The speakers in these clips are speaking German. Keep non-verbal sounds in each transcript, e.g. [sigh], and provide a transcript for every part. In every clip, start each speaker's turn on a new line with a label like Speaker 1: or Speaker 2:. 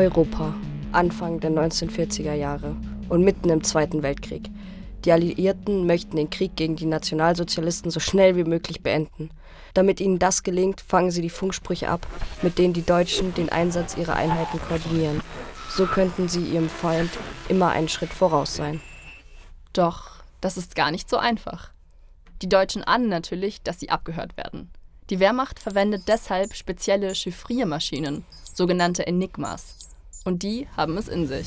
Speaker 1: Europa, Anfang der 1940er Jahre und mitten im Zweiten Weltkrieg. Die Alliierten möchten den Krieg gegen die Nationalsozialisten so schnell wie möglich beenden. Damit ihnen das gelingt, fangen sie die Funksprüche ab, mit denen die Deutschen den Einsatz ihrer Einheiten koordinieren. So könnten sie ihrem Feind immer einen Schritt voraus sein.
Speaker 2: Doch das ist gar nicht so einfach. Die Deutschen ahnen natürlich, dass sie abgehört werden. Die Wehrmacht verwendet deshalb spezielle Chiffriermaschinen, sogenannte Enigmas. Und die haben es in sich.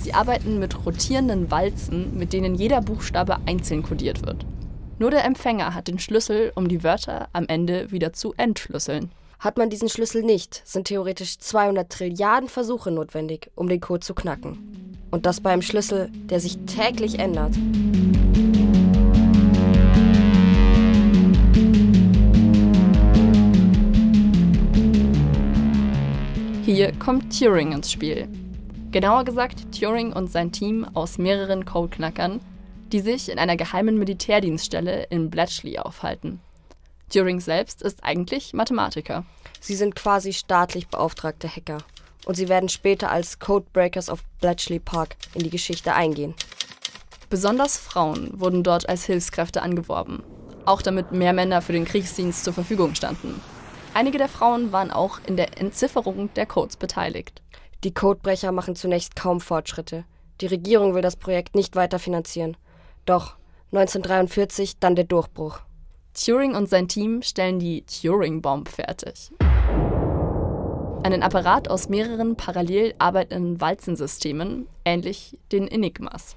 Speaker 2: Sie arbeiten mit rotierenden Walzen, mit denen jeder Buchstabe einzeln kodiert wird. Nur der Empfänger hat den Schlüssel, um die Wörter am Ende wieder zu entschlüsseln.
Speaker 1: Hat man diesen Schlüssel nicht, sind theoretisch 200 Trilliarden Versuche notwendig, um den Code zu knacken. Und das bei einem Schlüssel, der sich täglich ändert.
Speaker 2: Hier kommt Turing ins Spiel. Genauer gesagt Turing und sein Team aus mehreren Codeknackern, die sich in einer geheimen Militärdienststelle in Bletchley aufhalten. Turing selbst ist eigentlich Mathematiker.
Speaker 1: Sie sind quasi staatlich beauftragte Hacker. Und sie werden später als Codebreakers of Bletchley Park in die Geschichte eingehen.
Speaker 2: Besonders Frauen wurden dort als Hilfskräfte angeworben, auch damit mehr Männer für den Kriegsdienst zur Verfügung standen. Einige der Frauen waren auch in der Entzifferung der Codes beteiligt.
Speaker 1: Die Codebrecher machen zunächst kaum Fortschritte. Die Regierung will das Projekt nicht weiter finanzieren. Doch 1943 dann der Durchbruch.
Speaker 2: Turing und sein Team stellen die Turing-Bomb fertig. Einen Apparat aus mehreren parallel arbeitenden Walzensystemen, ähnlich den Enigmas.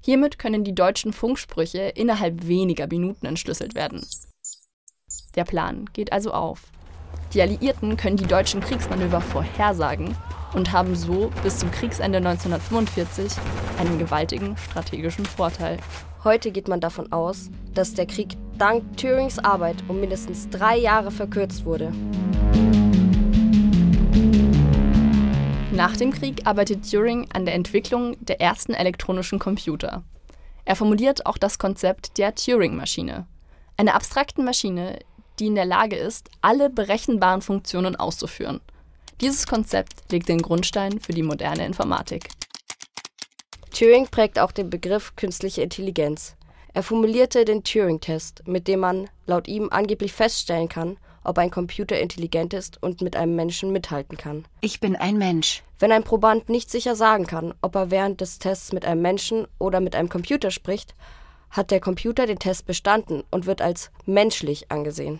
Speaker 2: Hiermit können die deutschen Funksprüche innerhalb weniger Minuten entschlüsselt werden. Der Plan geht also auf. Die Alliierten können die deutschen Kriegsmanöver vorhersagen und haben so bis zum Kriegsende 1945 einen gewaltigen strategischen Vorteil.
Speaker 1: Heute geht man davon aus, dass der Krieg dank Turings Arbeit um mindestens drei Jahre verkürzt wurde.
Speaker 2: Nach dem Krieg arbeitet Turing an der Entwicklung der ersten elektronischen Computer. Er formuliert auch das Konzept der Turing-Maschine, einer abstrakten Maschine, die in der Lage ist, alle berechenbaren Funktionen auszuführen. Dieses Konzept legt den Grundstein für die moderne Informatik.
Speaker 1: Turing prägt auch den Begriff künstliche Intelligenz. Er formulierte den Turing-Test, mit dem man laut ihm angeblich feststellen kann, ob ein Computer intelligent ist und mit einem Menschen mithalten kann.
Speaker 3: Ich bin ein Mensch.
Speaker 1: Wenn ein Proband nicht sicher sagen kann, ob er während des Tests mit einem Menschen oder mit einem Computer spricht, hat der Computer den Test bestanden und wird als menschlich angesehen.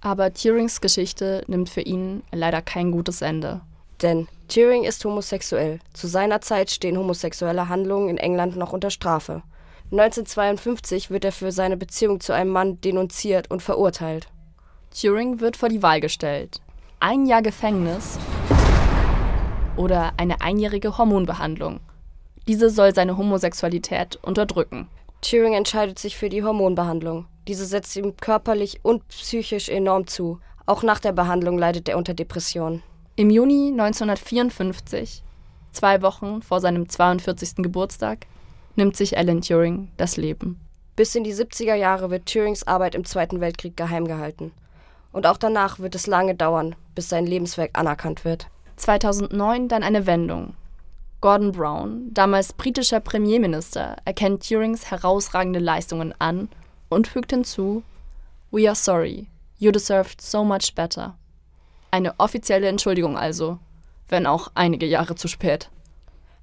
Speaker 2: Aber Turings Geschichte nimmt für ihn leider kein gutes Ende.
Speaker 1: Denn Turing ist homosexuell. Zu seiner Zeit stehen homosexuelle Handlungen in England noch unter Strafe. 1952 wird er für seine Beziehung zu einem Mann denunziert und verurteilt.
Speaker 2: Turing wird vor die Wahl gestellt. Ein Jahr Gefängnis oder eine einjährige Hormonbehandlung. Diese soll seine Homosexualität unterdrücken.
Speaker 1: Turing entscheidet sich für die Hormonbehandlung. Diese setzt ihm körperlich und psychisch enorm zu. Auch nach der Behandlung leidet er unter Depressionen.
Speaker 2: Im Juni 1954, zwei Wochen vor seinem 42. Geburtstag, nimmt sich Alan Turing das Leben.
Speaker 1: Bis in die 70er Jahre wird Turings Arbeit im Zweiten Weltkrieg geheim gehalten. Und auch danach wird es lange dauern, bis sein Lebenswerk anerkannt wird.
Speaker 2: 2009 dann eine Wendung. Gordon Brown, damals britischer Premierminister, erkennt Turings herausragende Leistungen an und fügt hinzu: We are sorry, you deserved so much better. Eine offizielle Entschuldigung also, wenn auch einige Jahre zu spät.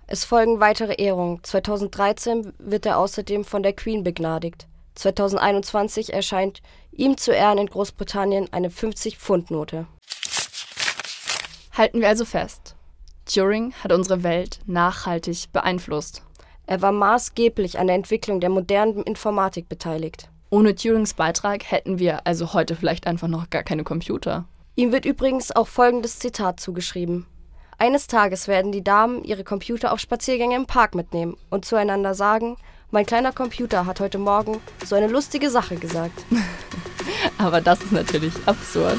Speaker 1: Es folgen weitere Ehrungen. 2013 wird er außerdem von der Queen begnadigt. 2021 erscheint ihm zu Ehren in Großbritannien eine 50-Pfund-Note.
Speaker 2: Halten wir also fest. Turing hat unsere Welt nachhaltig beeinflusst.
Speaker 1: Er war maßgeblich an der Entwicklung der modernen Informatik beteiligt.
Speaker 2: Ohne Turings Beitrag hätten wir also heute vielleicht einfach noch gar keine Computer.
Speaker 1: Ihm wird übrigens auch folgendes Zitat zugeschrieben. Eines Tages werden die Damen ihre Computer auf Spaziergänge im Park mitnehmen und zueinander sagen, mein kleiner Computer hat heute Morgen so eine lustige Sache gesagt. [laughs]
Speaker 2: Aber das ist natürlich absurd.